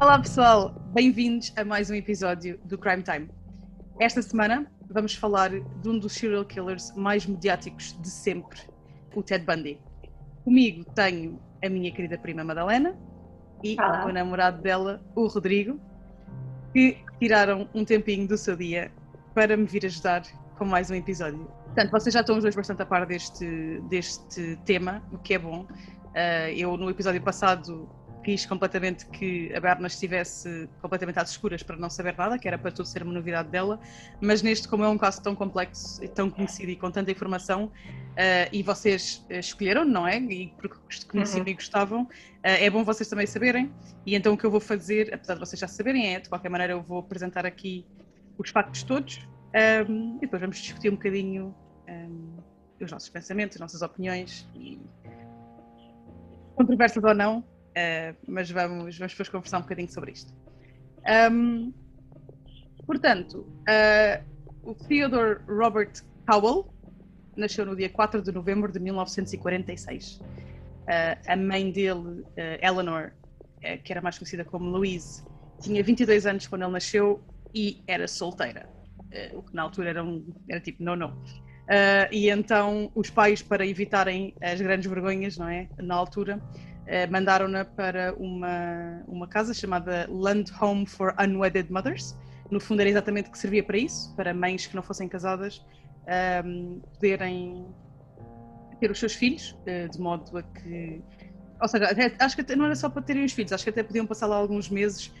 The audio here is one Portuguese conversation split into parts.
Olá pessoal, bem-vindos a mais um episódio do Crime Time. Esta semana vamos falar de um dos serial killers mais mediáticos de sempre, o Ted Bundy. Comigo tenho a minha querida prima Madalena e Olá. o namorado dela, o Rodrigo, que tiraram um tempinho do seu dia para me vir ajudar com mais um episódio. Portanto, vocês já estão os dois bastante a par deste, deste tema, o que é bom. Uh, eu, no episódio passado, quis completamente que a Berna estivesse completamente às escuras para não saber nada, que era para tudo ser uma novidade dela, mas neste, como é um caso tão complexo, e tão conhecido e com tanta informação, uh, e vocês uh, escolheram, não é? E porque conheciam Uhum. e gostavam, uh, é bom vocês também saberem, e então o que eu vou fazer, apesar de vocês já saberem, é, de qualquer maneira, eu vou apresentar aqui os factos todos, um, e depois vamos discutir um bocadinho um, os nossos pensamentos, as nossas opiniões, e controversas ou não, Uh, mas vamos, vamos depois conversar um bocadinho sobre isto. Um, portanto, uh, o Theodore Robert Cowell nasceu no dia 4 de novembro de 1946. Uh, a mãe dele, Eleanor, que era mais conhecida como Louise, tinha 22 anos quando ele nasceu e era solteira, o que na altura era, um, era tipo não, não. E então os pais, para evitarem as grandes vergonhas, não é? Na altura, mandaram-na para uma, uma casa chamada Land Home for Unwedded Mothers. No fundo, era exatamente que servia para isso, para mães que não fossem casadas um, poderem ter os seus filhos, uh, de modo a que. Ou seja, acho que não era só para terem os filhos, acho que até podiam passar lá alguns meses,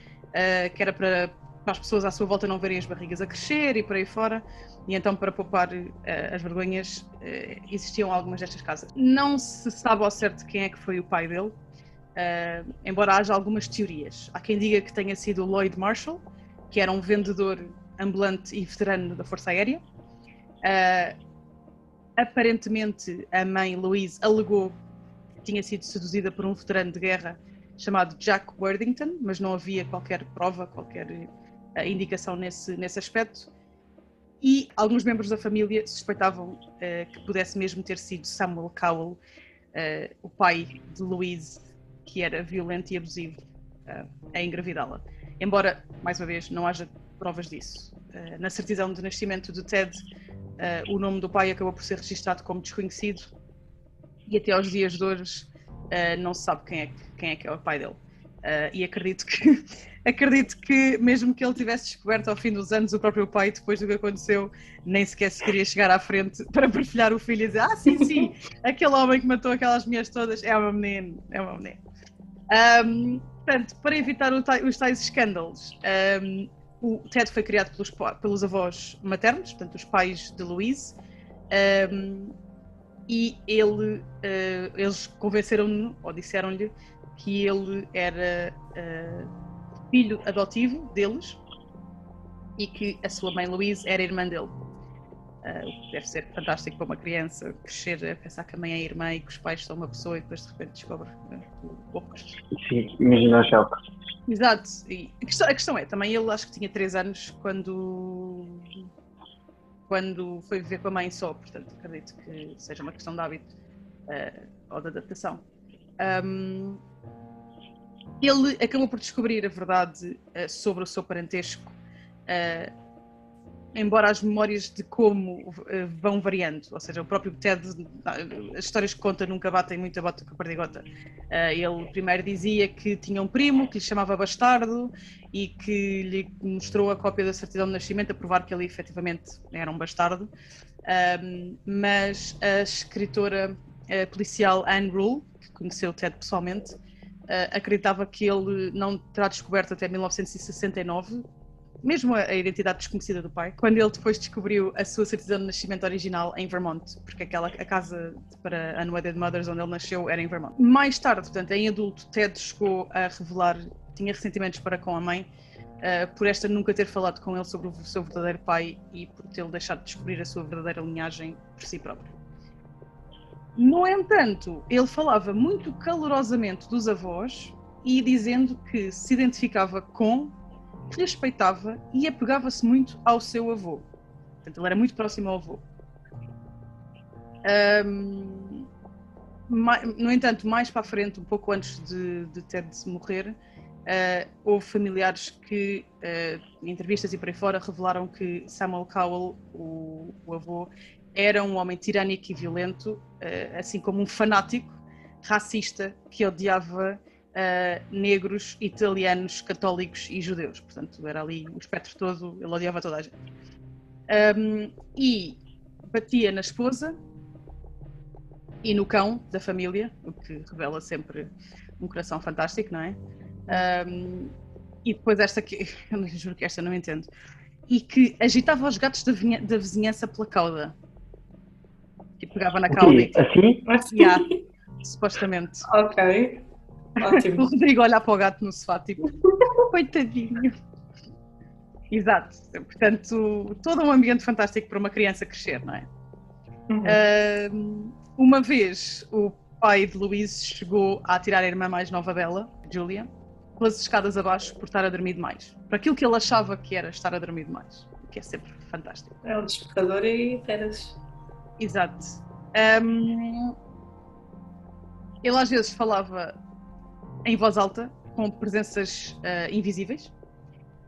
que era para, para as pessoas à sua volta não verem as barrigas a crescer e por aí fora. E então, para poupar uh, as vergonhas, uh, existiam algumas destas casas. Não se sabe ao certo quem é que foi o pai dele, uh, embora haja algumas teorias. Há quem diga que tenha sido Lloyd Marshall, que era um vendedor ambulante e veterano da Força Aérea. aparentemente, a mãe Louise alegou que tinha sido seduzida por um veterano de guerra chamado Jack Worthington, mas não havia qualquer prova, qualquer indicação nesse, nesse aspecto e alguns membros da família suspeitavam uh, que pudesse mesmo ter sido Samuel Cowell, uh, o pai de Louise, que era violento e abusivo uh, a engravidá-la. Embora, mais uma vez, não haja provas disso. na certidão de nascimento de Ted, o nome do pai acabou por ser registado como desconhecido e até aos dias de hoje não se sabe quem é, quem é que é o pai dele. e acredito que acredito que mesmo que ele tivesse descoberto ao fim dos anos o próprio pai, depois do que aconteceu, nem sequer se queria chegar à frente para perfilhar o filho e dizer ah sim, sim, aquele homem que matou aquelas mulheres todas é uma menina, é uma menina. Um, portanto, para evitar os tais escândalos, um, o Ted foi criado pelos, pelos avós maternos, portanto os pais de Louise, um, e ele, uh, eles convenceram-no, ou disseram-lhe, que ele era... Uh, filho adotivo deles e que a sua mãe Louise era irmã dele. Uh, deve ser fantástico para uma criança crescer a pensar que a mãe é irmã e que os pais são uma pessoa e depois de repente descobre uh, poucos. Sim, imagina o choque. Exato. E a questão, a questão é, também ele acho que tinha 3 anos quando quando foi viver com a mãe só, portanto acredito que seja uma questão de hábito uh, ou de adaptação. Um, ele acabou por descobrir a verdade uh, sobre o seu parentesco, uh, embora as memórias de como uh, vão variando, ou seja, o próprio Ted, as histórias que conta nunca batem muito a bota com a perdigota. ele primeiro dizia que tinha um primo que lhe chamava Bastardo e que lhe mostrou a cópia da certidão de nascimento a provar que ele efetivamente era um bastardo, mas a escritora policial Anne Rule, que conheceu o Ted pessoalmente, acreditava que ele não terá descoberto até 1969, mesmo a, a, identidade desconhecida do pai, quando ele depois descobriu a sua certidão de nascimento original em Vermont, porque aquela, a casa para Unwedded Mothers onde ele nasceu era em Vermont. Mais tarde, portanto, em adulto, Ted chegou a revelar, tinha ressentimentos para com a mãe, uh, por esta nunca ter falado com ele sobre o seu verdadeiro pai e por tê-lo deixado de descobrir a sua verdadeira linhagem por si próprio. No entanto, ele falava muito calorosamente dos avós e dizendo que se identificava com, respeitava e apegava-se muito ao seu avô. Portanto, ele era muito próximo ao avô. Um, no entanto, mais para a frente, um pouco antes de, de Ted morrer, Uh, houve familiares que, uh, em entrevistas e por aí fora, revelaram que Samuel Cowell, o, o avô, era um homem tirânico e violento, uh, assim como um fanático racista que odiava negros, italianos, católicos e judeus. Portanto, era ali o espectro todo, ele odiava toda a gente. Um, e batia na esposa e no cão da família, o que revela sempre um coração fantástico, não é? Um, e depois esta que, eu juro que esta não entendo, e que agitava os gatos da vizinhança pela cauda. E pegava na cauda. E, assim? Yeah, supostamente. Ok. Ótimo. o Rodrigo olhar para o gato no sofá, tipo, coitadinho. Exato. Portanto, todo um ambiente fantástico para uma criança crescer, não é? Uhum. Uh, uma vez o pai de Louise chegou a tirar a irmã mais nova dela, Julia, pelas escadas abaixo por estar a dormir demais. Para aquilo que ele achava que era estar a dormir demais. O que é sempre fantástico. É um despertador e feras. Exato. Um, ele às vezes falava em voz alta, com presenças uh, invisíveis,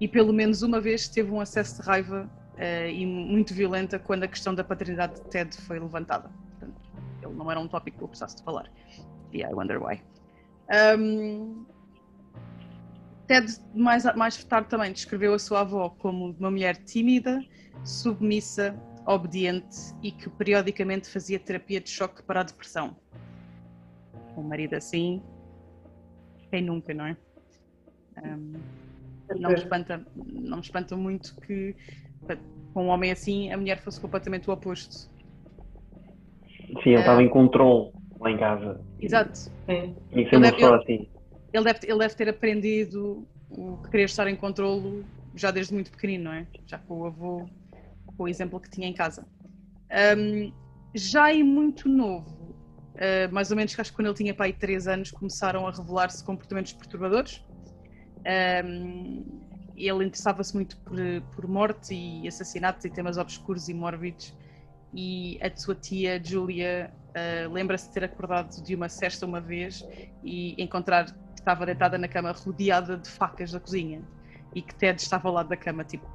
e pelo menos uma vez teve um acesso de raiva uh, e muito violenta quando a questão da paternidade de Ted foi levantada. Portanto, ele não era um tópico que eu precisasse de falar. Yeah, I wonder why. Um, Ted, mais, mais tarde também, descreveu a sua avó como uma mulher tímida, submissa, obediente e que periodicamente fazia terapia de choque para a depressão. Um marido assim, quem nunca, não é? Um, não me espanta, não me espanta muito que com um homem assim a mulher fosse completamente o oposto. Sim, ele estava em controle lá em casa. Exato. É. E ser uma pessoa assim. Ele deve, ele deve ter aprendido o que querer estar em controle já desde muito pequenino, não é? Já com o avô, com o exemplo que tinha em casa. Um, já em muito novo, uh, mais ou menos acho que quando ele tinha pai 3 anos, começaram a revelar-se comportamentos perturbadores. Um, ele interessava-se muito por, por morte e assassinatos e temas obscuros e mórbidos. E a sua tia, Julia, uh, lembra-se de ter acordado de uma cesta uma vez e encontrar que estava deitada na cama rodeada de facas da cozinha e que Ted estava ao lado da cama, tipo,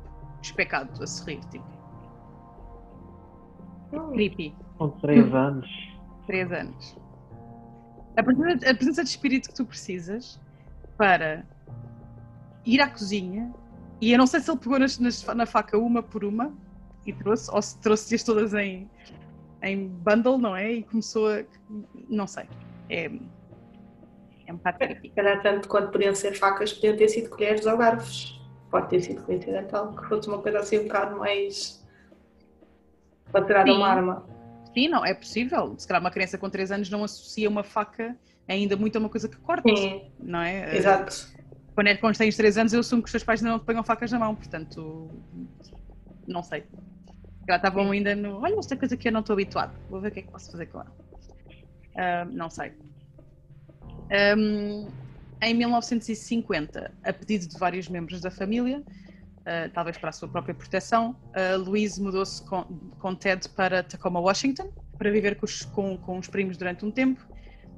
especado, a sorrir, tipo. Oh. Creepy. Com 3 anos. 3 anos. A presença, a presença de espírito que tu precisas para ir à cozinha e eu não sei se ele pegou nas, nas, na faca uma por uma e trouxe, ou se trouxe-as todas em, em bundle, não é? E começou a. Não sei. É, é um bocado creepy. Calhar tanto quanto podiam ser facas, podiam ter sido colheres ou garfos. Pode ter sido coincidental, que fosse uma coisa assim um bocado mais. Tirar uma arma. Sim, não, é possível. Se calhar uma criança com 3 anos não associa uma faca ainda muito a uma coisa que corta, Sim. não é? Exato quando, é, quando tens 3 anos, eu assumo que os teus pais ainda não te pegam facas na mão, portanto, não sei. Já estavam ainda no. Olha, esta coisa que eu não estou habituado, vou ver o que é que posso fazer com ela. Uh, não sei. Um, em 1950, a pedido de vários membros da família, uh, talvez para a sua própria proteção, uh, Louise mudou-se com, com Ted para Tacoma, Washington, para viver com os, com, com os primos durante um tempo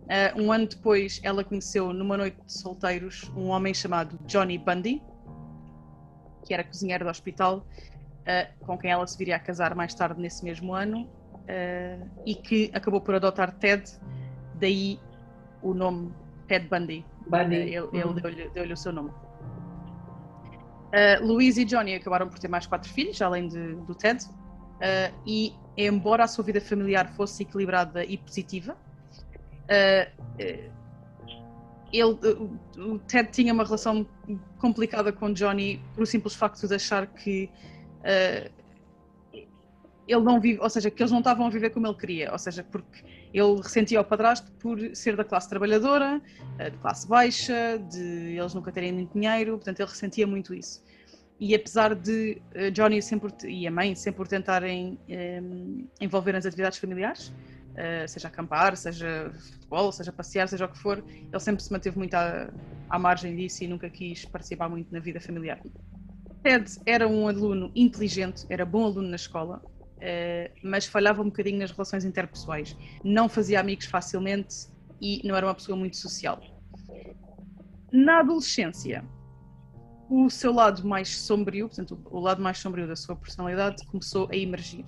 Uh, um ano depois, ela conheceu, numa noite de solteiros, um homem chamado Johnny Bundy, que era cozinheiro do hospital, com quem ela se viria a casar mais tarde nesse mesmo ano, e que acabou por adotar Ted, daí o nome Ted Bundy. Bundy. ele, ele uhum. deu-lhe deu o seu nome. Uh, e Johnny acabaram por ter mais quatro filhos, além de, do Ted, e embora a sua vida familiar fosse equilibrada e positiva, Uh, ele, o Ted tinha uma relação complicada com Johnny por o simples facto de achar que uh, ele não vive, ou seja, que eles não estavam a viver como ele queria, ou seja, porque ele ressentia o padrasto por ser da classe trabalhadora, de classe baixa, de eles nunca terem muito dinheiro, portanto ele ressentia muito isso. E apesar de Johnny sempre, e a mãe sempre tentarem um, envolver nas atividades familiares, uh, seja acampar, seja futebol, seja passear, seja o que for, ele sempre se manteve muito à, à margem disso e nunca quis participar muito na vida familiar. Ted era um aluno inteligente, era bom aluno na escola, mas falhava um bocadinho nas relações interpessoais. Não fazia amigos facilmente e não era uma pessoa muito social. na adolescência, o seu lado mais sombrio, portanto, o lado mais sombrio da sua personalidade começou a emergir.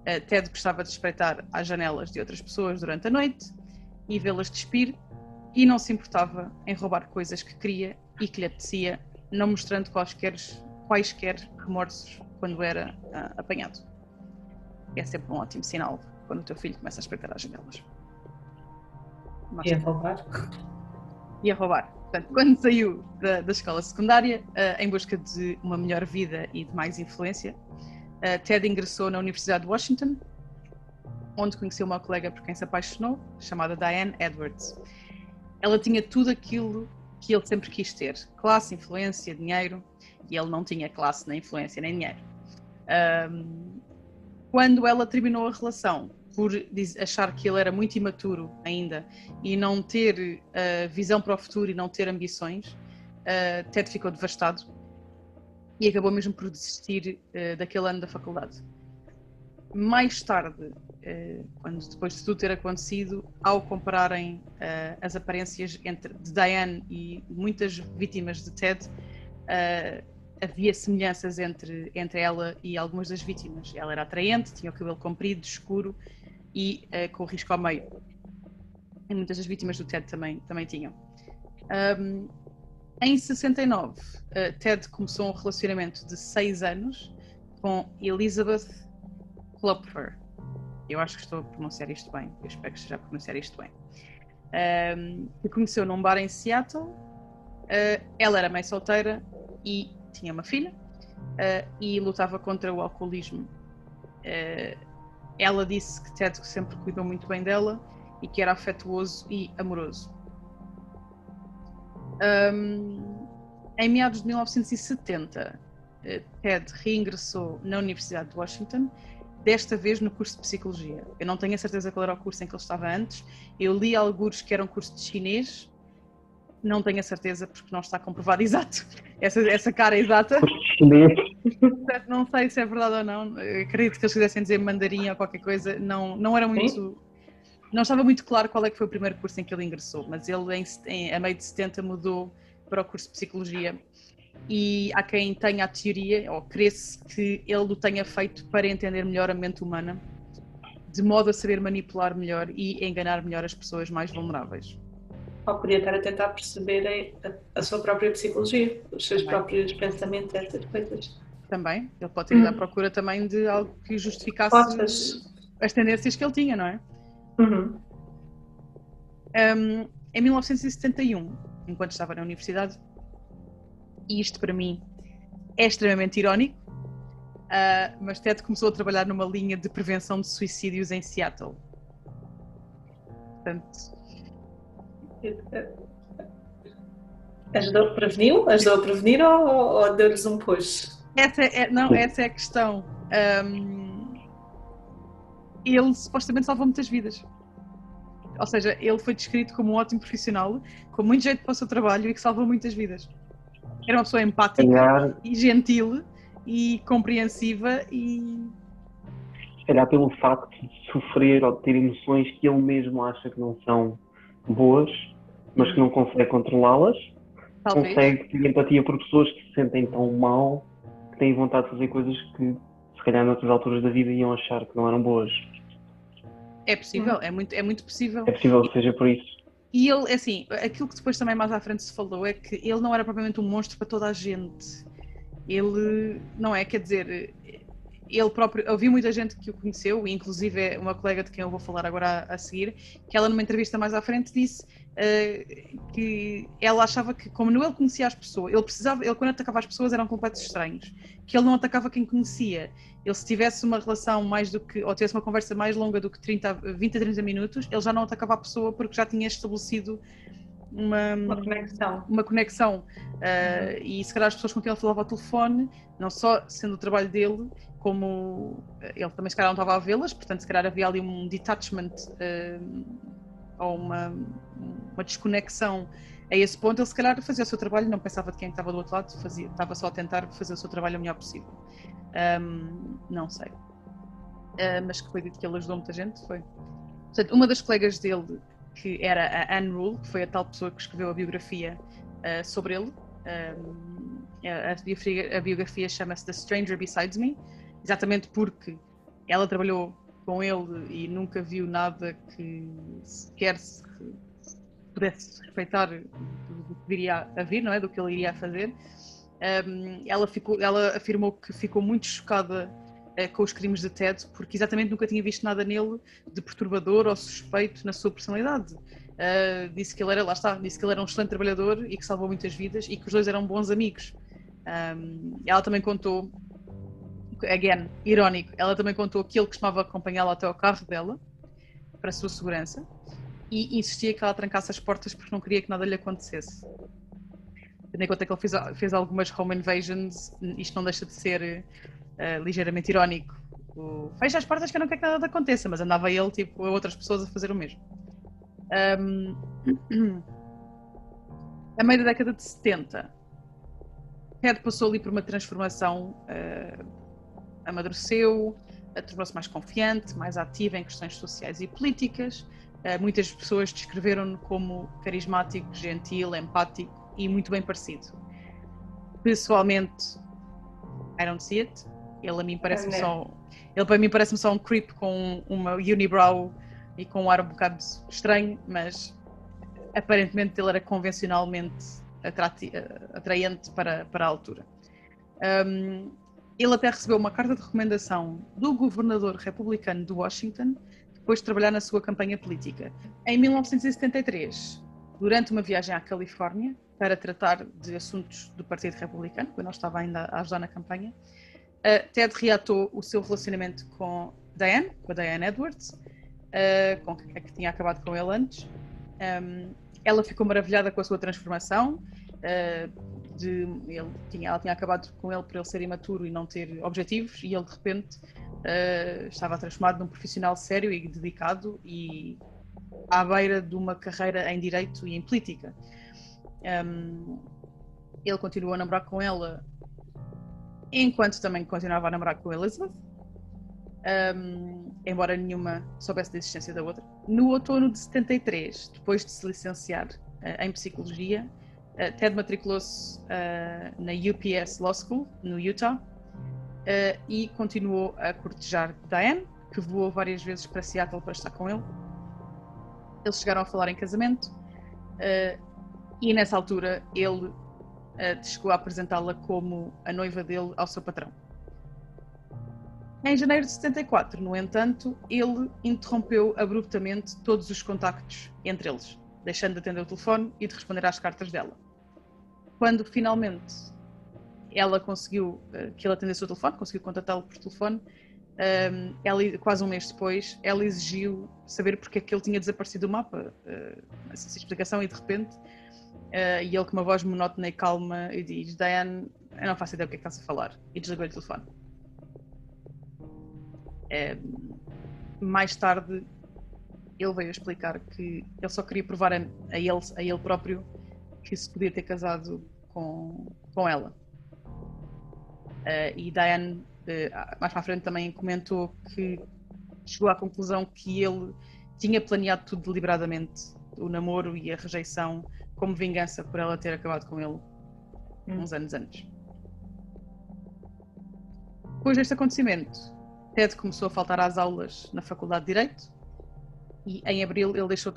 Uh, Ted gostava de espreitar às janelas de outras pessoas durante a noite e vê-las despir e não se importava em roubar coisas que queria e que lhe apetecia, não mostrando quaisquer, quaisquer remorsos quando era uh, apanhado. É sempre um ótimo sinal quando o teu filho começa a espreitar às janelas. E a roubar? E a roubar. Portanto, quando saiu da, da escola secundária, uh, em busca de uma melhor vida e de mais influência, uh, Ted ingressou na Universidade de Washington, onde conheceu uma colega por quem se apaixonou, chamada Diane Edwards. Ela tinha tudo aquilo que ele sempre quis ter: classe, influência, dinheiro, e ele não tinha classe, nem influência, nem dinheiro. Um, quando ela terminou a relação, por achar que ele era muito imaturo ainda e não ter uh, visão para o futuro e não ter ambições, uh, Ted ficou devastado e acabou mesmo por desistir uh, daquele ano da faculdade. Mais tarde, quando depois de tudo ter acontecido, ao compararem as aparências entre de Diane e muitas vítimas de Ted, havia semelhanças entre, entre ela e algumas das vítimas. Ela era atraente, tinha o cabelo comprido, escuro e uh, com risco ao meio. E muitas das vítimas do TED também, também tinham. Um, em 69, uh, eh, Ted começou um relacionamento de seis anos com Elizabeth Klopfer. Eu acho que estou a pronunciar isto bem. Eu espero que esteja a pronunciar isto bem. Um, que conheceu num bar em Seattle. Uh, ela era mãe solteira e tinha uma filha uh, e lutava contra o alcoolismo. Uh, ela disse que Ted sempre cuidou muito bem dela e que era afetuoso e amoroso. Um, em meados de 1970, uh, Ted reingressou na Universidade de Washington, desta vez no curso de Psicologia. Eu não tenho a certeza qual era o curso em que ele estava antes. Eu li alguns que eram curso de chinês, não tenho a certeza porque não está comprovado exato. Essa, essa cara exata. Não sei se é verdade ou não. acredito que eles quisessem dizer mandarim ou qualquer coisa. Não, não era muito. Sim? Não estava muito claro qual é que foi o primeiro curso em que ele ingressou, mas ele em, em, a meio de 70 mudou para o curso de Psicologia. E há quem tenha a teoria, ou cresce, que ele o tenha feito para entender melhor a mente humana, de modo a saber manipular melhor e enganar melhor as pessoas mais vulneráveis ou podia estar a tentar perceber a, a sua própria psicologia, os seus também. próprios pensamentos, essas coisas. Também, ele pode ter ido à hum. procura também de algo que justificasse as tendências que ele tinha, não é? Uhum. Um, em 1971, enquanto estava na universidade, e isto para mim é extremamente irónico, uh, mas Ted começou a trabalhar numa linha de prevenção de suicídios em Seattle. Portanto, Ajudou, preveniu? Ajudou a prevenir ou, ou deu-lhes um push? Essa é, não, essa é a questão. Um, ele supostamente salvou muitas vidas. Ou seja, ele foi descrito como um ótimo profissional, com muito jeito para o seu trabalho e que salvou muitas vidas. Era uma pessoa empática calhar, e gentil e compreensiva e. Se calhar pelo facto de sofrer ou de ter emoções que ele mesmo acha que não são boas, mas que não consegue controlá-las. Consegue ter empatia por pessoas que se sentem tão mal que têm vontade de fazer coisas que, se calhar, noutras alturas da vida iam achar que não eram boas. É possível, é muito, é muito possível. É possível que seja por isso. E ele, assim, aquilo que depois também mais à frente se falou é que ele não era propriamente um monstro para toda a gente. Ele, não é, quer dizer, ele próprio, eu vi muita gente que o conheceu, inclusive uma colega de quem eu vou falar agora a, a seguir, que ela numa entrevista mais à frente disse uh, que ela achava que, como não ele conhecia as pessoas, ele precisava, ele quando atacava as pessoas eram completos estranhos, que ele não atacava quem conhecia. Ele se tivesse uma relação mais do que, ou tivesse uma conversa mais longa do que 30, 20 a 30 minutos, ele já não atacava a pessoa porque já tinha estabelecido uma, uma conexão. Uma conexão. Uh, e se calhar as pessoas com quem ele falava ao telefone, não só sendo o trabalho dele, como ele também se calhar não estava a vê-las, portanto se calhar havia ali um detachment uh, ou uma, uma desconexão a esse ponto, ele se calhar fazia o seu trabalho, não pensava de quem estava do outro lado, fazia, estava só a tentar fazer o seu trabalho o melhor possível. Um, não sei. Uh, mas que foi dito que ele ajudou muita gente, foi. Portanto, uma das colegas dele, que era a Anne Rule, que foi a tal pessoa que escreveu a biografia uh, sobre ele. Um, a, biografia, biografia chama-se The Stranger Besides Me, exatamente porque ela trabalhou com ele e nunca viu nada que sequer se pudesse respeitar do que viria a vir, não é? Do que ele iria fazer. Um, ela, ficou, ela afirmou que ficou muito chocada uh, com os crimes de Ted, porque exatamente nunca tinha visto nada nele de perturbador ou suspeito na sua personalidade. Uh, disse que ele era, lá está, disse que ele era um excelente trabalhador e que salvou muitas vidas e que os dois eram bons amigos. Um, ela também contou, again, irónico, ela também contou que ele costumava acompanhá-la até ao carro dela, para a sua segurança, e insistia que ela trancasse as portas porque não queria que nada lhe acontecesse. Tendo em conta que ele fez, fez algumas home invasions, isto não deixa de ser uh, ligeiramente irónico. O, fecha as portas que eu não quero que nada aconteça, mas andava ele tipo, a outras pessoas a fazer o mesmo. Um, a meio da década de 70, Ted passou ali por uma transformação, uh, amadureceu, tornou-se mais confiante, mais ativa em questões sociais e políticas, Uh, muitas pessoas descreveram-no como carismático, gentil, empático e muito bem parecido. Pessoalmente, I don't see it. Ele a mim parece-me só. Ele para mim parece-me só um creep com uma unibrow e com um ar um bocado estranho, mas aparentemente ele era convencionalmente atraente para, para a altura. Um, ele até recebeu uma carta de recomendação do governador republicano de Washington depois de trabalhar na sua campanha política. Em 1973, durante uma viagem à Califórnia para tratar de assuntos do Partido Republicano, quando ele estava ainda a ajudar na campanha, Ted reatou o seu relacionamento com Diane, com a Diane Edwards, com a que tinha acabado com ele antes. ela ficou maravilhada com a sua transformação. De, ele tinha, ela tinha acabado com ele por ele ser imaturo e não ter objetivos, e ele de repente uh, estava transformado num profissional sério e dedicado e à beira de uma carreira em direito e em política. Um, ele continuou a namorar com ela enquanto também continuava a namorar com Elizabeth, um, embora nenhuma soubesse da existência da outra. No outono de 73, depois de se licenciar uh, em psicologia, uh, Ted matriculou-se uh, na UPS Law School, no Utah, uh, e continuou a cortejar Diane, que voou várias vezes para Seattle para estar com ele. Eles chegaram a falar em casamento e nessa altura ele chegou a apresentá-la como a noiva dele ao seu patrão. Em janeiro de 74, no entanto, ele interrompeu abruptamente todos os contactos entre eles, deixando de atender o telefone e de responder às cartas dela. Quando finalmente ela conseguiu uh, que ele atendesse o telefone, conseguiu contatá-lo por telefone. Um, ela, quase um mês depois, ela exigiu saber porque é que ele tinha desaparecido do mapa, uh, essa explicação, e de repente, uh, e ele com uma voz monótona e calma, e diz: Diane, eu não faço ideia do que é que estás a falar, e desligou o telefone. mais tarde, ele veio explicar que ele só queria provar a, ele, a ele próprio que se podia ter casado com, com ela. Uh, e Diane, uh, mais para a frente, também comentou que chegou à conclusão que ele tinha planeado tudo deliberadamente, o namoro e a rejeição, como vingança por ela ter acabado com ele hum. uns anos antes. Depois deste acontecimento, Ted começou a faltar às aulas na Faculdade de Direito e em abril ele deixou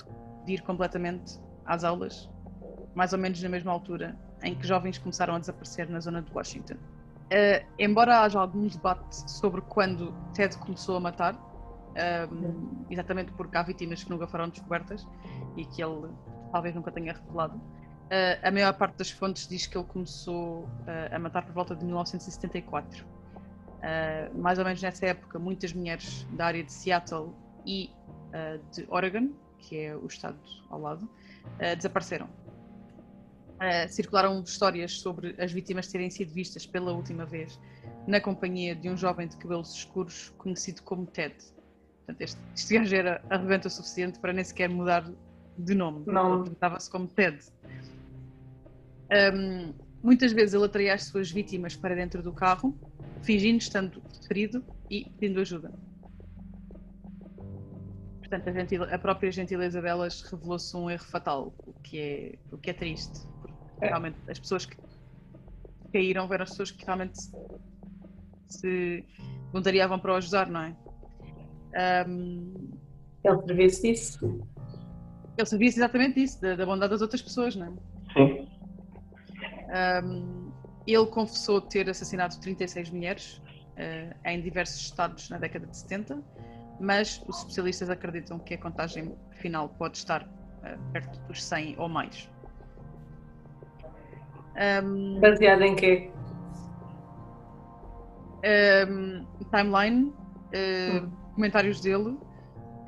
de ir completamente às aulas, mais ou menos na mesma altura em que jovens começaram a desaparecer na zona de Washington. Uh, embora haja algum debate sobre quando Ted começou a matar, um, exatamente porque há vítimas que nunca foram descobertas e que ele talvez nunca tenha revelado, uh, a maior parte das fontes diz que ele começou uh, a matar por volta de 1974. mais ou menos nessa época, muitas mulheres da área de Seattle e de Oregon, que é o estado ao lado, desapareceram Uh, circularam histórias sobre as vítimas terem sido vistas pela última vez na companhia de um jovem de cabelos escuros conhecido como Ted. Portanto, este, este gajo era arrebenta o suficiente para nem sequer mudar de nome. Não. Apresentava-se como Ted. Um, muitas vezes ele atraía as suas vítimas para dentro do carro, fingindo estando ferido e pedindo ajuda. Portanto, a, a própria gentileza delas revelou-se um erro fatal, o que é, o que é triste. Realmente, as pessoas que caíram eram as pessoas que realmente se voluntariavam para o ajudar, não é? Um, ele servia-se disso. Ele servia-se exatamente disso, da, da, bondade das outras pessoas, não é? Sim. Um, ele confessou ter assassinado 36 mulheres uh, em diversos estados na década de 70, mas os especialistas acreditam que a contagem final pode estar uh, perto dos 100 ou mais. Um, Baseado em quê? Um, timeline, uh, hum. comentários dele.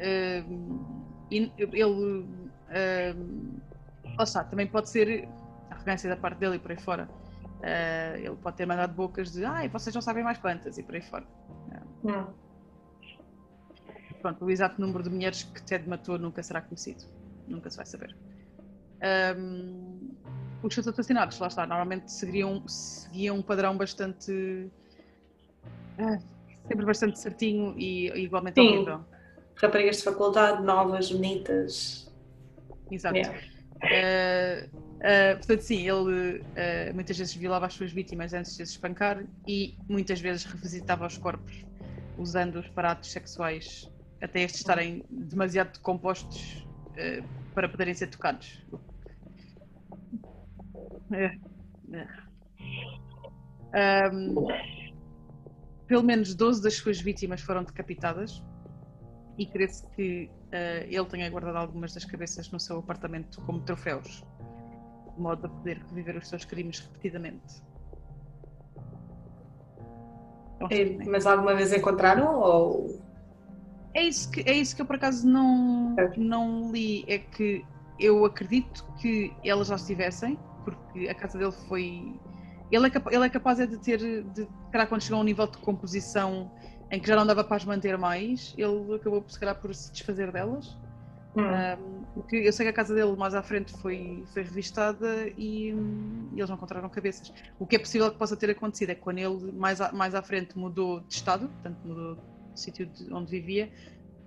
Uh, ele. Uh, lá está, também pode ser arrogância da parte dele e por aí fora. Uh, ele pode ter mandado bocas de ai, vocês não sabem mais plantas e por aí fora. Uh, pronto, o exato número de mulheres que Ted matou nunca será conhecido. Nunca se vai saber. Um, os seus assassinatos, lá está, normalmente seguiam, seguiam um padrão bastante. Uh, sempre bastante certinho e, e igualmente Sim. horrível. Raparigas de faculdade, novas, bonitas. Exato. Yeah. Uh, uh, portanto, sim, ele uh, muitas vezes violava as suas vítimas antes de as espancar e muitas vezes revisitava os corpos usando os aparatos sexuais até estes estarem demasiado decompostos para poderem ser tocados. É. É. Um, pelo menos 12 das suas vítimas foram decapitadas e crê-se que uh, ele tenha guardado algumas das cabeças no seu apartamento como troféus, de modo a poder reviver os seus crimes repetidamente. É, mas alguma vez encontraram ou é isso que é isso que eu por acaso não não li é que eu acredito que elas já estivessem porque a casa dele foi ele é, ele é capaz de ter de, de quando chegou a um nível de composição em que já não dava para as manter mais, ele acabou se calhar por se desfazer delas. Hum. Um, eu sei que a casa dele mais à frente foi, foi revistada e, hum, eles não encontraram cabeças. O que é possível que possa ter acontecido é que quando ele mais, a, mais à frente mudou de estado, portanto mudou de sítio de onde vivia,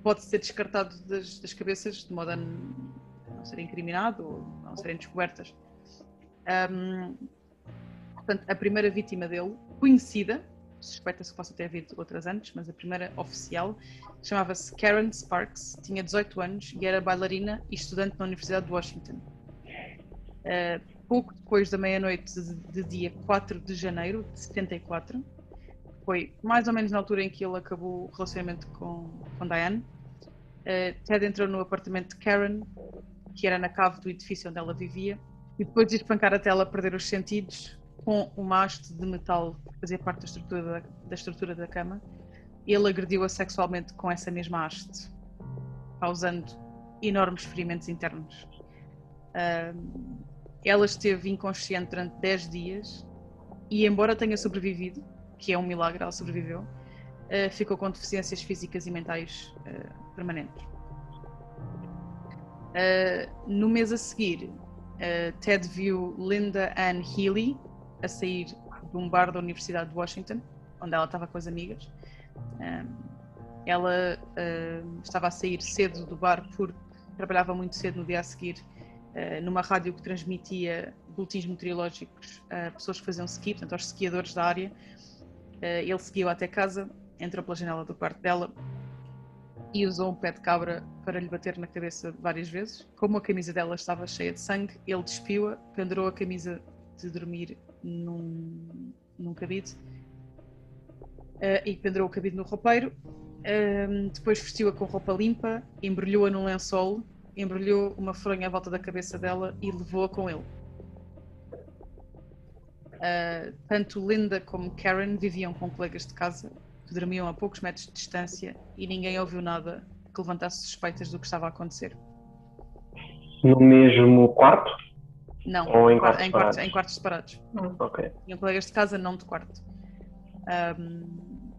pode ser descartado das, das cabeças de modo a não ser incriminado ou não serem descobertas. Um, portanto, a primeira vítima dele, conhecida, suspeita-se que possa ter havido outras antes, mas a primeira oficial chamava-se Karen Sparks, tinha 18 anos e era bailarina e estudante na Universidade de Washington. Uh, pouco depois da meia-noite de, de, dia 4 de janeiro de 74, foi mais ou menos na altura em que ele acabou o relacionamento com, com Diane, uh, Ted entrou no apartamento de Karen, que era na cave do edifício onde ela vivia, e depois de espancar até ela perder os sentidos, com uma haste de metal que fazia parte da estrutura da, da, estrutura da cama, ele agrediu-a sexualmente com essa mesma haste, causando enormes ferimentos internos. Uh, ela esteve inconsciente durante 10 dias e, embora tenha sobrevivido, que é um milagre, ela sobreviveu, uh, ficou com deficiências físicas e mentais uh, permanentes. no mês a seguir, Ted viu Linda Ann Healy, a sair de um bar da Universidade de Washington, onde ela estava com as amigas. ela estava a sair cedo do bar porque trabalhava muito cedo no dia a seguir uh, numa rádio que transmitia boletins meteorológicos a pessoas que faziam ski, portanto aos esquiadores da área. Uh, ele seguiu até casa, entrou pela janela do quarto dela e usou um pé de cabra para lhe bater na cabeça várias vezes. Como a camisa dela estava cheia de sangue, ele despiu-a, pendurou a camisa de dormir num, num cabide uh, e pendurou o cabide no roupeiro. Uh, depois vestiu-a com roupa limpa, embrulhou-a num lençol, embrulhou uma fronha à volta da cabeça dela e levou-a com ele. Uh, tanto Linda como Karen viviam com colegas de casa que dormiam a poucos metros de distância e ninguém ouviu nada que levantasse suspeitas do que estava a acontecer. No mesmo quarto? Não, Ou em, quartos, em, quartos, em quartos separados. Hum. Ok. Tinham colegas de casa, não de quarto. Um,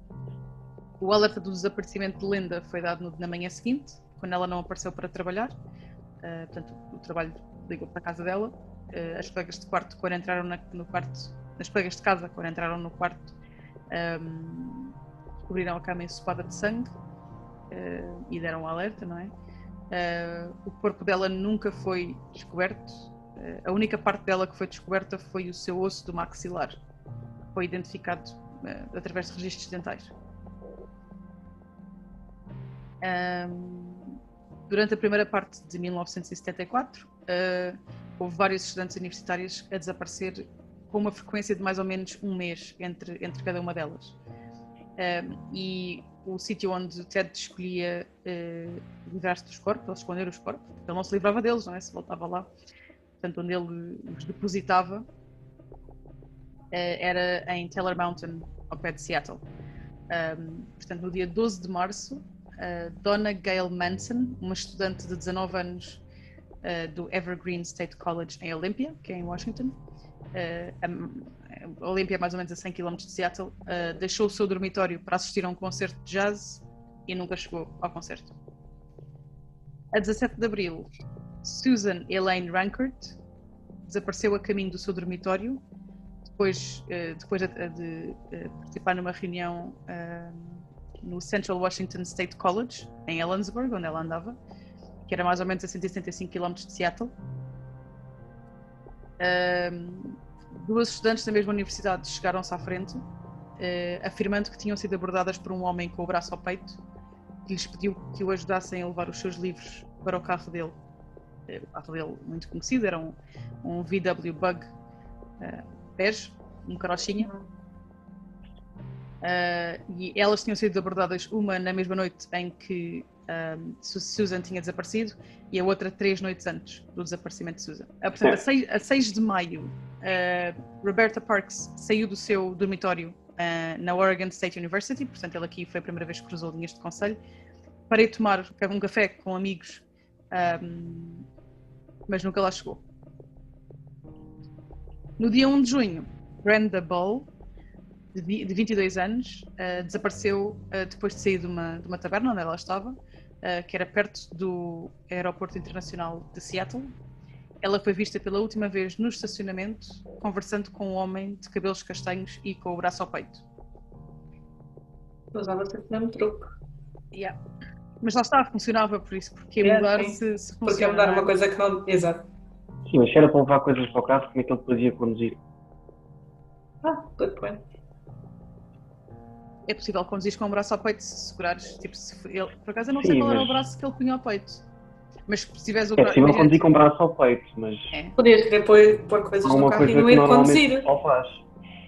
o alerta do desaparecimento de Linda foi dado no, na manhã seguinte, quando ela não apareceu para trabalhar. Uh, portanto, o trabalho ligou para a casa dela. Uh, as colegas de quarto, quando entraram na, no quarto, as colegas de casa, quando entraram no quarto, um, descobriram a cama ensopada de sangue uh, e deram um alerta, não é? o corpo dela nunca foi descoberto a única parte dela que foi descoberta foi o seu osso do maxilar. Foi identificado uh, através de registros dentais. Um, durante a primeira parte de 1974, uh, houve vários estudantes universitários a desaparecer com uma frequência de mais ou menos um mês entre, entre cada uma delas. Um, e o sítio onde Ted escolhia uh, livrar-se dos corpos, ou esconder os corpos, porque ele não se livrava deles, não é? Se voltava lá. Portanto, onde ele os depositava uh, era em Taylor Mountain, ao pé de Seattle. Um, portanto, no dia 12 de março, uh, Donna Gail Manson, uma estudante de 19 anos uh, do Evergreen State College em Olympia, que é em Washington, uh, Olympia é mais ou menos a 100 km de Seattle, deixou o seu dormitório para assistir a um concerto de jazz e nunca chegou ao concerto. A 17 de abril, Susan Elaine Rankert desapareceu a caminho do seu dormitório depois, depois de, de, de participar numa reunião no Central Washington State College, em Ellensburg, onde ela andava, que era mais ou menos a 175 km de Seattle. Um, duas estudantes da mesma universidade chegaram-se à frente, uh, afirmando que tinham sido abordadas por um homem com o braço ao peito, que lhes pediu que o ajudassem a levar os seus livros para o carro dele. Uh, o carro dele, muito conhecido, era um, um VW Bug uh, bege, um carochinha. Uh, e elas tinham sido abordadas uma na mesma noite em que um, Susan tinha desaparecido e a outra três noites antes do desaparecimento de Susan. Uh, portanto, a 6, a 6 de maio, Roberta Parks saiu do seu dormitório na Oregon State University, portanto, ela aqui foi a primeira vez que cruzou linhas de conselho, para ir tomar um café com amigos, um, mas nunca lá chegou. No dia 1 de junho, Brenda Ball de 22 anos, uh, desapareceu depois de sair de uma, de uma taberna onde ela estava, que era perto do Aeroporto Internacional de Seattle. Ela foi vista pela última vez no estacionamento, conversando com um homem de cabelos castanhos e com o braço ao peito. Usava sempre o mesmo truque. Yeah. Mas lá está, funcionava por isso, porque é, mudar se, se. Porque é mudar uma coisa que não. Exato. Sim, mas se era para levar coisas para o carro, como é que ele depois ia conduzir? Ah, good point é possível conduzir com o braço ao peito se segurares. Tipo, se ele, por acaso eu não Sim, sei qual mas... era o braço que ele punha ao peito. Mas se tiveres o braço. É possível conduzir com o braço ao peito, mas. É. Podias querer pôr, pôr coisas no carro e não ir conduzir. Só faz.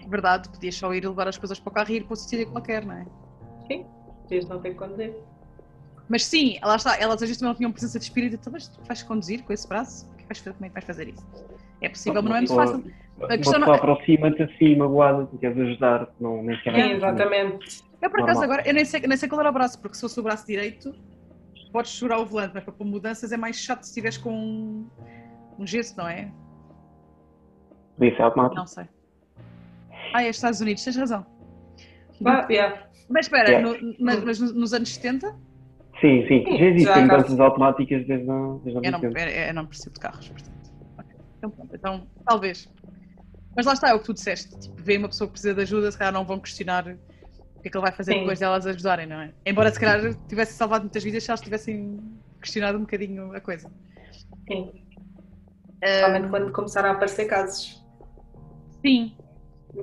Verdade, podias só ir levar as coisas para o carro e ir para o sítio qualquer, não é? Sim, podias não ter que conduzir. Mas sim, lá está, elas às vezes também não tinham presença de espírito, então, mas tu vais conduzir com esse braço? É como é que vais fazer isso? É possível, mas não é muito fácil. A questão não... aproxima-te assim, magoada, tu queres ajudar, não, nem sequer. Sim, exatamente. Eu por acaso agora, eu nem sei, nem sei qual era o braço, porque se fosse o braço direito, podes segurar o volante, mas para pôr mudanças é mais chato se estiveres com um, um gesso, não é? Podia ser automático. Não sei. Ah, é Estados Unidos, tens razão. Ah, yeah. Mas espera, yeah. no, mas, mas, nos anos 70? Sim, sim, já existem mudanças automáticas desde, desde eu, não, eu, não preciso de carros, portanto. Okay. Então, pronto, então, talvez. Mas lá está, é o que tu disseste. Tipo, vê uma pessoa que precisa de ajuda, se calhar não vão questionar que é que ele vai fazer Sim. depois delas ajudarem, não é? Embora se calhar tivesse salvado muitas vidas se elas tivessem questionado um bocadinho a coisa. Sim. Principalmente um... quando começaram a aparecer casos. Sim.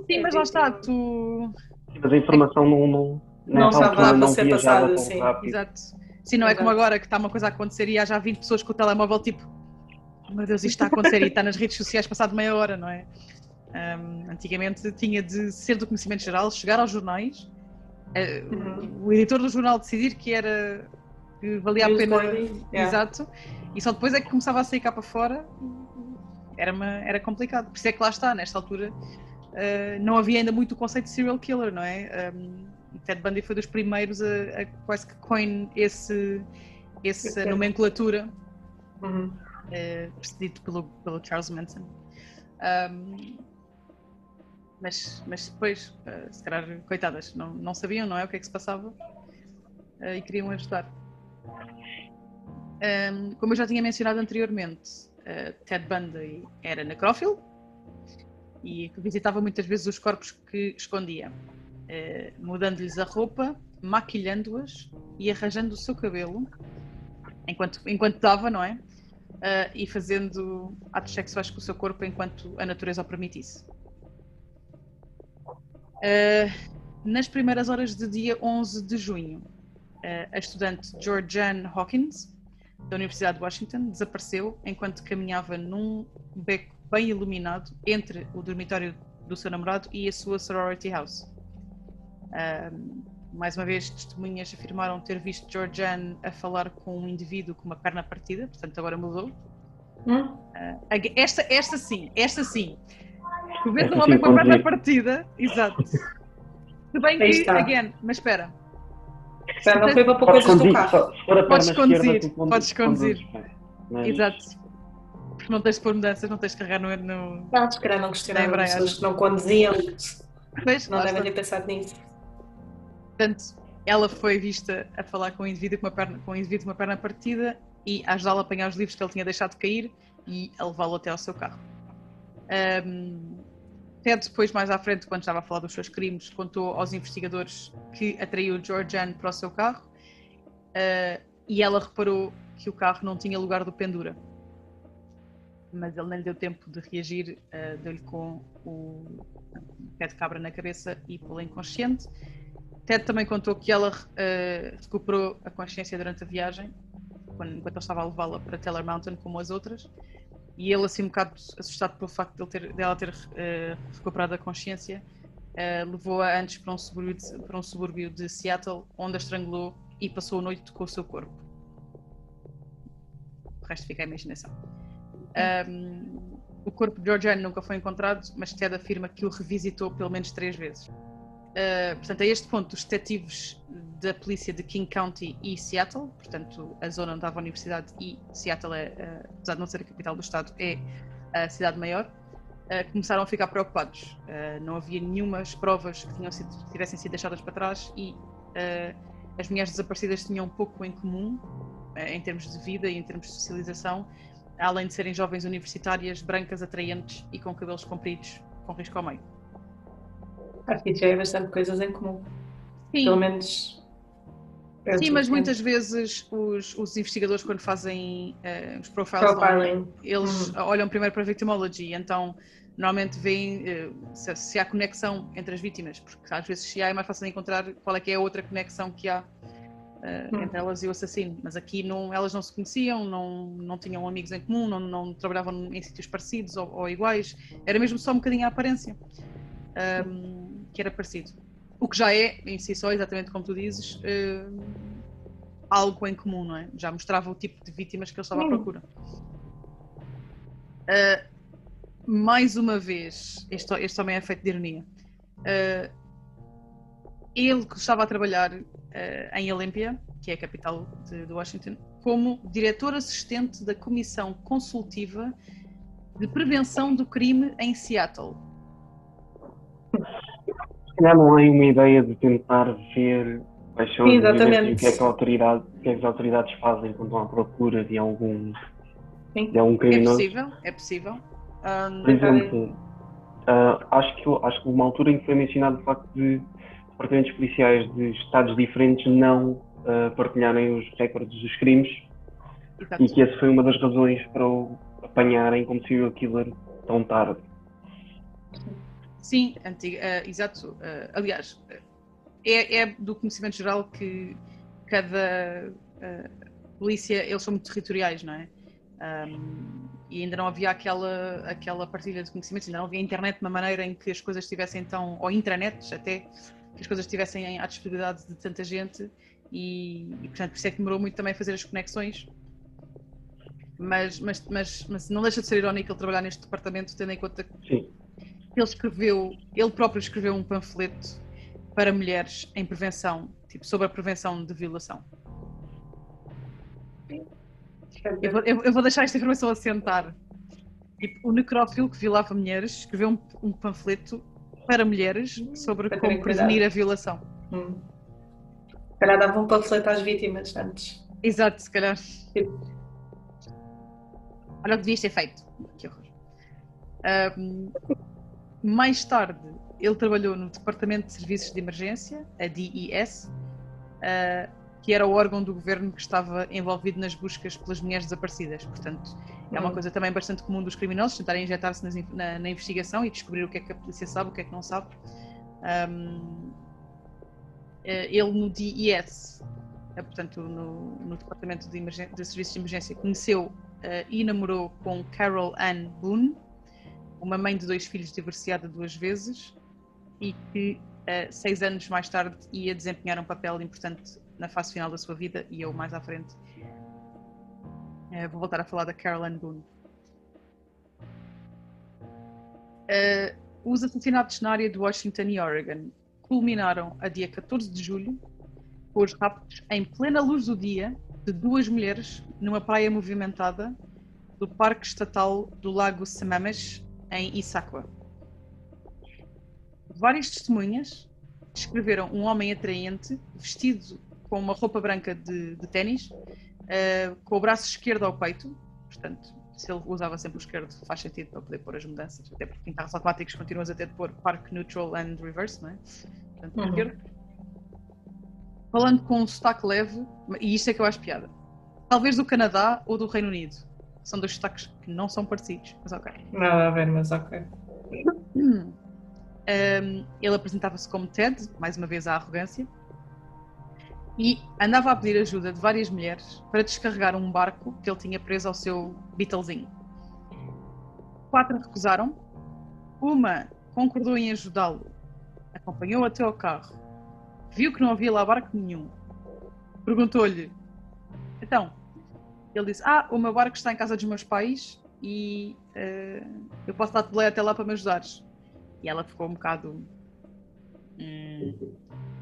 Sim, mas lá está, tu. Mas a informação não. Não, não estava lá para ser passada, sim. Rápido. Exato. Sim, não é como agora que está uma coisa a acontecer e há já 20 pessoas com o telemóvel tipo. Oh, meu Deus, isto está a acontecer e está nas redes sociais passado meia hora, não é? Um, antigamente tinha de ser do conhecimento geral, chegar aos jornais uhum. o editor do jornal decidir que era que valia a pena. Yeah. Exato. E só depois é que começava a sair cá para fora. Era, uma, era complicado. Por isso é que lá está, nesta altura, uh, não havia ainda muito o conceito de serial killer, não é? Um, Ted Bundy foi dos primeiros a, a quase que coin esse, essa nomenclatura, uhum. uh, precedido pelo, pelo Charles Manson. Um, mas, mas depois, uh, se calhar, coitadas, não, não sabiam, não é? O que é que se passava uh, e queriam ajudar. Como eu já tinha mencionado anteriormente, uh, Ted Bundy era necrófilo e visitava muitas vezes os corpos que escondia, mudando-lhes a roupa, maquilhando-as e arranjando o seu cabelo enquanto, enquanto dava, não é? e fazendo atos sexuais com o seu corpo enquanto a natureza o permitisse. Uh, nas primeiras horas do dia 11 de junho, uh, a estudante Georgianne Hawkins, da Universidade de Washington, desapareceu enquanto caminhava num beco bem iluminado entre o dormitório do seu namorado e a sua sorority house. mais uma vez, testemunhas afirmaram ter visto Georgianne a falar com um indivíduo com uma perna partida, portanto agora mudou. Hum? Uh, esta, esta sim, esta sim. Tu vês um homem com a perna partida, exato. Tudo bem que, again, mas espera. Espera, não foi para pôr coisas do carro. Podes conduzir, podes conduzir. Exato. Porque não tens de pôr mudanças, não tens de carregar no. no... Não, se calhar não questionaram pessoas que não conduziam. Pois, não devem ter pensado nisso. Portanto, ela foi vista a falar com um indivíduo com uma perna, com um indivíduo com uma perna partida e a ajudá-lo a apanhar os livros que ele tinha deixado cair e a levá-lo até ao seu carro. Um, até depois, mais à frente, quando estava a falar dos seus crimes, contou aos investigadores que atraiu Georgiane para o seu carro uh, e ela reparou que o carro não tinha lugar do pendura. Mas ele nem lhe deu tempo de reagir, uh, deu-lhe com o pé de cabra na cabeça e pô-la inconsciente. Ted também contou que ela uh, recuperou a consciência durante a viagem quando, enquanto ele estava a levá-la para Teller Mountain, como as outras, e ele, assim, um bocado assustado pelo facto de ele ter, dela ter uh, recuperado a consciência, uh, levou-a antes para um, subúrbio de, para um subúrbio de Seattle, onde a estrangulou e passou a noite com o seu corpo. O resto fica a imaginação. Um, o corpo de Georgiane nunca foi encontrado, mas Ted afirma que o revisitou pelo menos três vezes. Uh, portanto, a este ponto, os detetives da polícia de King County e Seattle, portanto, a zona onde estava a universidade e Seattle, é, uh, apesar de não ser a capital do estado, é a cidade maior, uh, começaram a ficar preocupados. não havia nenhumas provas que, tinham sido, tivessem sido deixadas para trás e as mulheres desaparecidas tinham pouco em comum, em termos de vida e em termos de socialização, além de serem jovens universitárias, brancas, atraentes e com cabelos compridos, com risco ao meio. Acho que já é bastante coisas em comum. Sim. Pelo menos. Sim, mas muitas vezes os, os investigadores, quando fazem uh, os profiles, Profiling. eles uhum. olham primeiro para a victimology, então normalmente veem uh, se, se, há conexão entre as vítimas, porque às vezes se há é mais fácil encontrar qual é que é a outra conexão que há uh, uhum. entre elas e o assassino. Mas aqui não, elas não se conheciam, não, não tinham amigos em comum, não, não trabalhavam em sítios parecidos ou, ou, iguais, era mesmo só um bocadinho a aparência. Um, que era parecido. O que já é, em si só, exatamente como tu dizes, uh, algo em comum, não é? Já mostrava o tipo de vítimas que ele estava à procura. Uh, mais uma vez, este, este também é feito de ironia. Uh, ele que estava a trabalhar em Olympia, que é a capital de, de Washington, como diretor assistente da Comissão Consultiva de Prevenção do Crime em Seattle calhar não há uma ideia de tentar ver quais são as e o que é que, a autoridade, o que, é que as autoridades fazem quando estão à procura de algum, Sim. de algum criminoso. É possível, é possível. Um, Por exemplo, uh, acho, que, acho que uma altura em que foi mencionado o facto de departamentos policiais de estados diferentes não uh, partilharem os recordes dos crimes Exato. e que essa foi uma das razões para o apanharem como serial killer tão tarde. Sim, antiga, uh, exato. Uh, aliás, é, é, do conhecimento geral que cada uh, polícia, eles são muito territoriais, não é? Um, e ainda não havia aquela, aquela partilha de conhecimentos, ainda não havia internet de uma maneira em que as coisas estivessem tão, ou intranet até, que as coisas estivessem à disponibilidade de tanta gente e, e portanto por isso é que demorou muito também a fazer as conexões mas, mas, mas, mas não deixa de ser irónico ele trabalhar neste departamento tendo em conta Sim ele escreveu, ele próprio escreveu um panfleto para mulheres em prevenção, tipo, sobre a prevenção de violação. Eu vou, eu vou deixar esta informação assentar. Tipo, o necrófilo que violava mulheres escreveu um, um panfleto para mulheres sobre para como prevenir a violação. Hum. Se calhar dava um panfleto às vítimas antes. Exato, se calhar. Olha o que devias ter feito. Que horror. Um, mais tarde, ele trabalhou no Departamento de Serviços de Emergência, a DES, uh, que era o órgão do governo que estava envolvido nas buscas pelas mulheres desaparecidas. Portanto, é uma hum. coisa também bastante comum dos criminosos tentarem injetar-se na, na, investigação e descobrir o que é que a polícia sabe, o que é que não sabe. Um, eh, ele no DES, eh, portanto, no, no Departamento de, de, Serviços de Emergência, conheceu uh, e namorou com Carol Ann Boone, uma mãe de dois filhos divorciada duas vezes e que uh, seis anos mais tarde ia desempenhar um papel importante na fase final da sua vida e eu mais à frente uh, vou voltar a falar da Carolyn Boone. Uh, os assassinatos na área de Washington e Oregon culminaram a dia 14 de julho com os raptos em plena luz do dia de duas mulheres numa praia movimentada do Parque Estatal do Lago Sammamish, em Issaquah. Várias testemunhas descreveram um homem atraente vestido com uma roupa branca de, de ténis, uh, com o braço esquerdo ao peito, portanto, se ele usava sempre o esquerdo, faz sentido para poder pôr as mudanças, até porque em carros automáticos continuas a ter de pôr park, neutral and reverse, não é? Portanto, uhum. esquerdo. Falando com um sotaque leve, e isto é que eu acho piada, talvez do Canadá ou do Reino Unido. São dois sotaques que não são parecidos, mas ok. Nada a ver, mas ok. Um, ele apresentava-se como Ted, mais uma vez a arrogância, e andava a pedir ajuda de várias mulheres para descarregar um barco que ele tinha preso ao seu Beetlezinho. Quatro recusaram, uma concordou em ajudá-lo, acompanhou até ao carro, viu que não havia lá barco nenhum, perguntou-lhe: Então, ele disse: Ah, o meu barco está em casa dos meus pais e uh, eu posso dar-te boleia até lá para me ajudares. E ela ficou um bocado. Hum,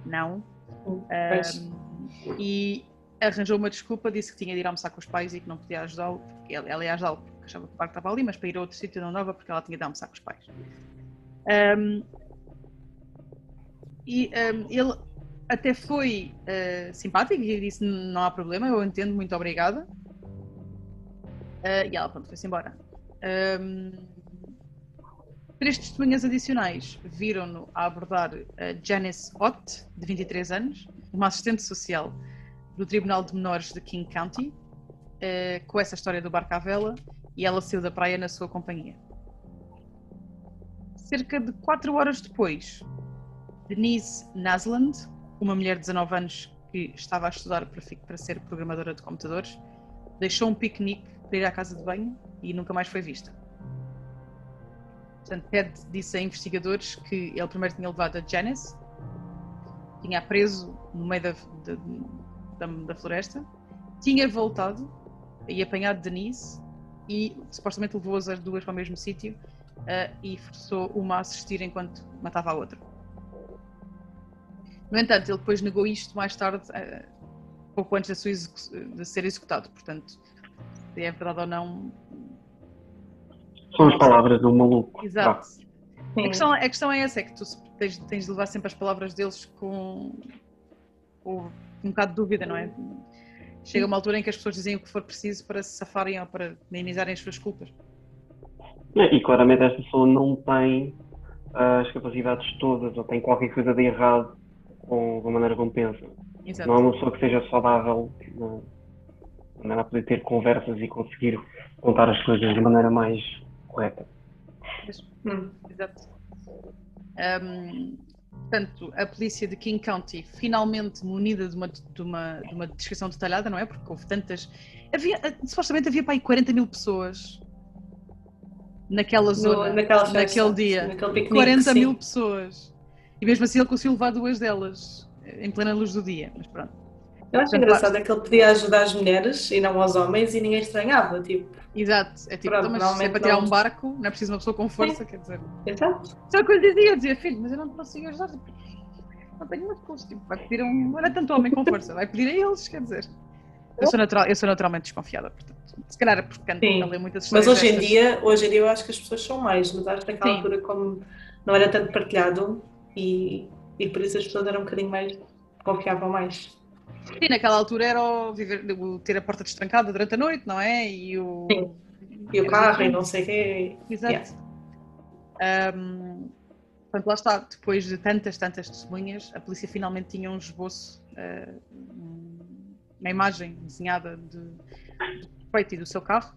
não. Um, e arranjou uma desculpa, disse que tinha de ir almoçar com os pais e que não podia ajudá-lo, porque ela, ela ia ajudá-lo porque achava que o barco estava ali, mas para ir a outro sítio não dava porque ela tinha de almoçar com os pais. Um, e um, ele até foi uh, simpático e disse: Não há problema, eu entendo, muito obrigada. Uh, e ela, pronto, foi-se embora. Um, três testemunhas adicionais viram-no a abordar Janice Ott, de 23 anos, uma assistente social do Tribunal de Menores de King County, uh, com essa história do barco à vela, e ela saiu da praia na sua companhia. Cerca de quatro horas depois, Denise Nasland, uma mulher de 19 anos que estava a estudar para ser programadora de computadores, deixou um piquenique para ir à casa de banho e nunca mais foi vista. Portanto, Ted disse a investigadores que ele primeiro tinha levado a Janice, tinha preso no meio da, da, da, floresta, tinha voltado e apanhado Denise e supostamente levou as duas para o mesmo sítio uh, e forçou uma a assistir enquanto matava a outra. No entanto, ele depois negou isto mais tarde, uh, pouco antes de, de ser executado. Portanto, se é verdade ou não. São as palavras do maluco. Exato. A questão, a questão, é essa, é que tu tens, tens de levar sempre as palavras deles com, com um bocado de dúvida, não é? Chega uma altura em que as pessoas dizem o que for preciso para se safarem ou para minimizarem as suas culpas. E claramente esta pessoa não tem as capacidades todas ou tem qualquer coisa de errado com a maneira como pensa. Exato. Não é uma pessoa que seja saudável, não, não é poder ter conversas e conseguir contar as coisas de maneira mais correta. Hum. Exato. Um, portanto, a polícia de King County, finalmente munida de uma, de, uma, de uma descrição detalhada, não é? Porque houve tantas. Havia, supostamente havia para aí 40 mil pessoas naquela zona, no, naquela festa, naquele dia. Naquele 40 sim. mil pessoas. E mesmo assim ele conseguiu levar duas delas em plena luz do dia. Mas pronto. Eu acho Portanto, engraçado é que ele podia ajudar as mulheres e não aos homens e ninguém estranhava, tipo. Exato, é tipo, Pronto, então, mas se é para tirar um barco, não é preciso uma pessoa com força, Sim. quer dizer. Exato. Só que eu dizia, eu dizia, filho, mas eu não consigo ajudar, tipo, não tenho uma força, tipo, vai pedir a um. Não é tanto homem com força, vai pedir a eles, quer dizer. Eu sou, natural, eu sou naturalmente desconfiada, portanto, se calhar é porque canto ler muitas histórias. Mas hoje em, dia, hoje em dia eu acho que as pessoas são mais, mas acho que naquela Sim. altura, como não era tanto partilhado e, e por isso as pessoas eram um bocadinho mais. confiavam mais. Sim, naquela altura era o, viver, o ter a porta destrancada durante a noite, não é? E o, Sim. E o carro e não sei o quê. Exato. Yeah. Um, portanto, lá está, depois de tantas, tantas testemunhas, a polícia finalmente tinha um esboço, uh, uma imagem desenhada de, do peito e do seu carro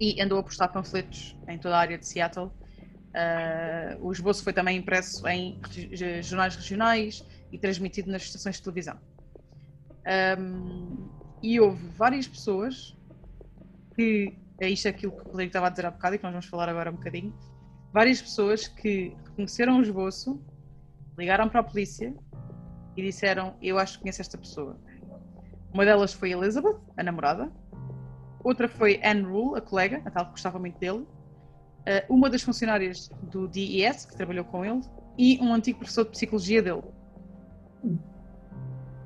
e andou a postar panfletos em toda a área de Seattle. Uh, o esboço foi também impresso em jornais regionais e transmitido nas estações de televisão. Um, e houve várias pessoas que, é isto aquilo que o Rodrigo estava a dizer há bocado e que nós vamos falar agora um bocadinho, várias pessoas que reconheceram o esboço, ligaram para a polícia e disseram: Eu acho que conheço esta pessoa. Uma delas foi Elizabeth, a namorada. Outra foi Anne Rule, a colega, a tal que gostava muito dele. Uh, uma das funcionárias do DES, que trabalhou com ele. E um antigo professor de psicologia dele.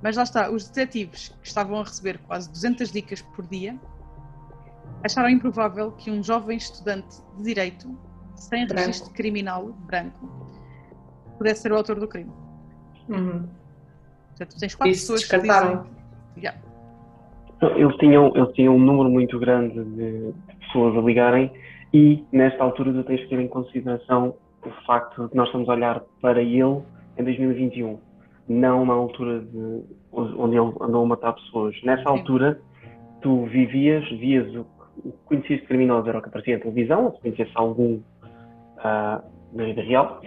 Mas lá está, os detetives que estavam a receber quase 200 dicas por dia acharam improvável que um jovem estudante de direito, sem branco. registro criminal branco, pudesse ser o autor do crime. Uhum. Portanto, tens quatro Isso pessoas descartaram. que dizem... Yeah. Eles tinham, eles tinham um número muito grande de, pessoas a ligarem e, nesta altura, tu tens que ter em consideração o facto de nós estamos a olhar para ele em 2021, não na altura de, onde ele andou a matar pessoas. Nessa Sim. altura, tu vivias, vias o, o que conhecias de criminoso era o que aparecia na televisão, ou se conhecesse algum uh, na vida real,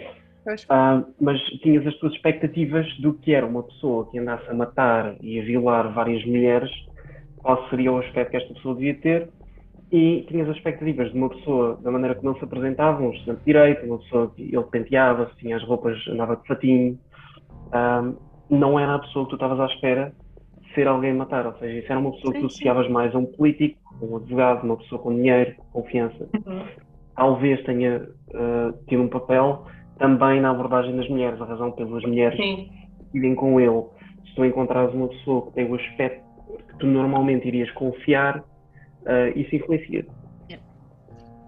Uh, mas tinhas as tuas expectativas do que era uma pessoa que andasse a matar e a violar várias mulheres, qual seria o aspecto que esta pessoa devia ter, e tinhas as expectativas de uma pessoa da maneira como ele se apresentava, um estudante de direito, uma pessoa que ele penteava-se, tinha as roupas, andava de fatinho. Uh, não era a pessoa que tu estavas à espera de ser alguém a matar, ou seja, isso era uma pessoa que tu associavas mais a um político, um advogado, uma pessoa com dinheiro, confiança. Uhum. Talvez tenha uh, tido um papel também na abordagem das mulheres, a razão pelas mulheres Sim. que vivem com ele. Se tu encontrares uma pessoa que tem o aspecto que tu normalmente irias confiar, uh, isso influencia.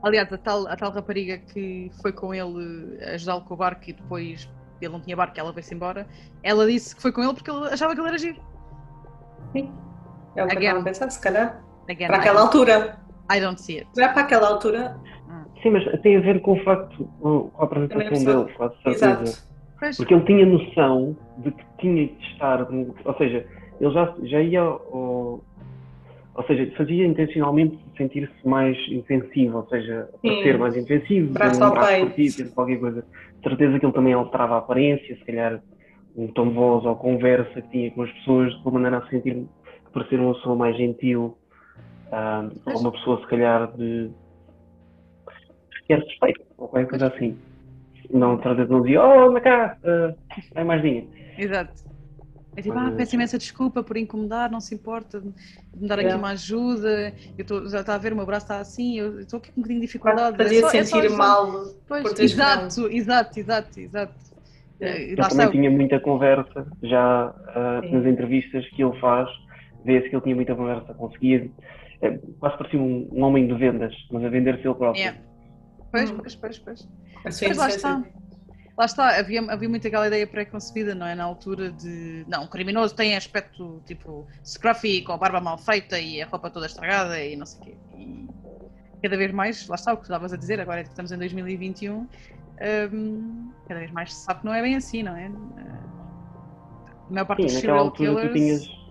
Aliás, a tal, a tal rapariga que foi com ele ajudá-lo com o barco e depois ele não tinha barco ela veio-se embora, ela disse que foi com ele porque ele achava que ele era giro. Sim. É o que eu estava a pensar, se calhar. Again, para aquela I altura. I don't see it. Já para aquela altura, Sim, mas tem a ver com o facto, com a apresentação dele, quase certeza. Exato. Porque ele tinha noção de que tinha de estar, ou seja, ele já, já ia ao, ou seja, fazia intencionalmente sentir-se mais intensivo, ou seja, ser mais intensivo, braço um braço partido, qualquer coisa. De certeza que ele também alterava a aparência, se calhar um tom de voz ou conversa que tinha com as pessoas, de uma maneira a sentir parecer uma pessoa mais gentil, ah, ou uma pessoa se calhar de que era suspeito, ou qualquer coisa assim. Não trazer não dizia, oh, anda cá, uh, é mais dinheiro. Exato. É tipo, ah, peço imensa desculpa por incomodar, não se importa de me dar aqui é. uma ajuda. Eu tô, já está a ver, o meu braço está assim, eu estou aqui com um bocadinho de dificuldade. Fazia é só, sentir é só, mal. Pois, exato, exato, exato, exato. É. Ele também tinha muita conversa, já uh, nas entrevistas que ele faz, vê-se que ele tinha muita conversa, conseguia, é, quase parecia um, um, homem de vendas, mas a vender-se ele próprio. Yeah. Pois, pois, pois, pois. Assim, lá está. Lá está, havia, havia muito aquela ideia pré-concebida, não é? Na altura de. Não, o criminoso tem aspecto tipo scruffy, com a barba mal feita e a roupa toda estragada e não sei o quê. E cada vez mais, lá está o que estavas a dizer, agora é que estamos em 2021, um, cada vez mais se sabe que não é bem assim, não é? A maior parte Sim, dos serial killers. Tu tinhas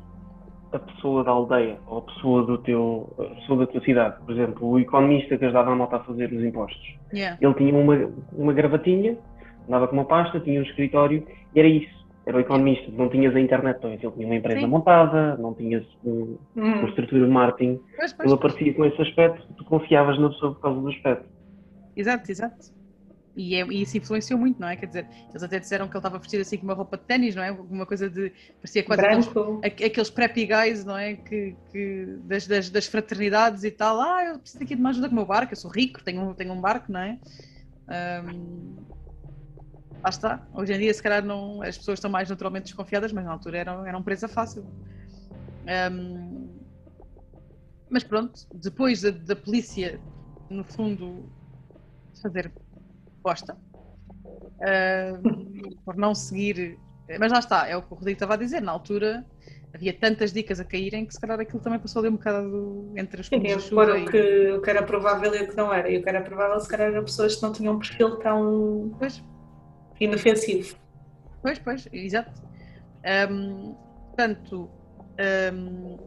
a pessoa da aldeia ou a pessoa, do teu, a pessoa da tua cidade. Por exemplo, o economista que ajudava a malta a fazer os impostos. Yeah. Ele tinha uma, uma gravatinha, andava com uma pasta, tinha um escritório e era isso. Era o economista, não tinhas a internet toda. Ele tinha uma empresa Sim. montada, não tinhas um, hum. uma estrutura de marketing. Pois, pois, ele aparecia com esse aspecto, tu confiavas na pessoa por causa do aspecto. Exato, exato. E, é, e, isso influenciou muito, não é? Quer dizer, eles até disseram que ele estava vestido assim com uma roupa de ténis, não é? Uma coisa de. parecia quase aqueles, aqueles preppy guys, não é? Que, que das, das, das, fraternidades e tal. Ah, eu preciso aqui de uma ajuda com o meu barco, eu sou rico, tenho, tenho um barco, não é? Um, lá está. Hoje em dia, se calhar, não, as pessoas estão mais naturalmente desconfiadas, mas na altura eram, eram presa fácil. Um, mas pronto, depois da, da polícia, no fundo, fazer bosta uh, por não seguir. Mas lá está, é o que o Rodrigo estava a dizer. Na altura havia tantas dicas a caírem que se calhar aquilo também passou ali um bocado entre as coisas. Sim, o, que, o que era provável e o que não era. E o que era provável, se calhar, eram pessoas que não tinham um perfil tão pois. Inofensivo. Pois, pois, exato. Um, portanto, Um,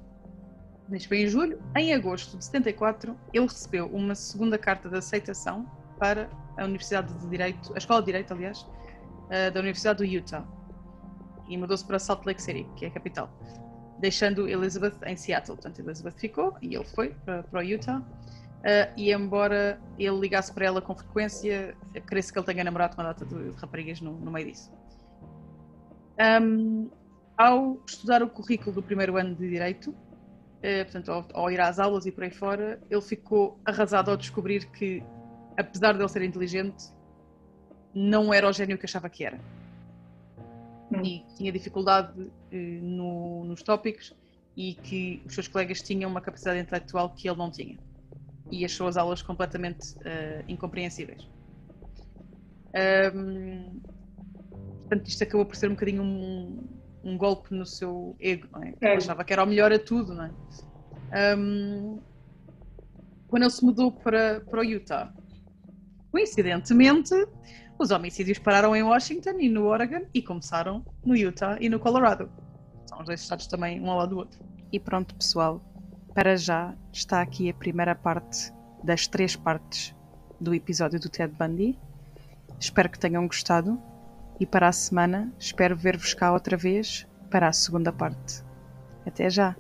foi em julho. Em agosto de 74, ele recebeu uma segunda carta de aceitação para a Universidade de Direito, a Escola de Direito, aliás, uh, da Universidade do Utah. E mudou-se para Salt Lake City, que é a capital, deixando Elizabeth em Seattle. Portanto, Elizabeth ficou e ele foi para, para o Utah. Uh, e embora ele ligasse para ela com frequência, creio que ele tenha namorado uma data de, de raparigas no, no, meio disso. Um, ao estudar o currículo do primeiro ano de Direito, uh, portanto, ao, ao, ir às aulas e por aí fora, ele ficou arrasado ao descobrir que, apesar de ele ser inteligente, não era o gênio que achava que era. Hum. E tinha dificuldade uh, no, nos tópicos e que os seus colegas tinham uma capacidade intelectual que ele não tinha e achou as aulas completamente uh, incompreensíveis. Um, portanto, isto acabou por ser um bocadinho um, um golpe no seu ego, não é? é. achava que era o melhor a tudo, não é? Um, quando ele se mudou para, para o Utah, coincidentemente, os homicídios pararam em Washington e no Oregon e começaram no Utah e no Colorado. São os dois estados também um ao lado do outro. E pronto, pessoal, para já está aqui a primeira parte das três partes do episódio do Ted Bundy. Espero que tenham gostado e para a semana espero ver-vos cá outra vez para a segunda parte. Até já!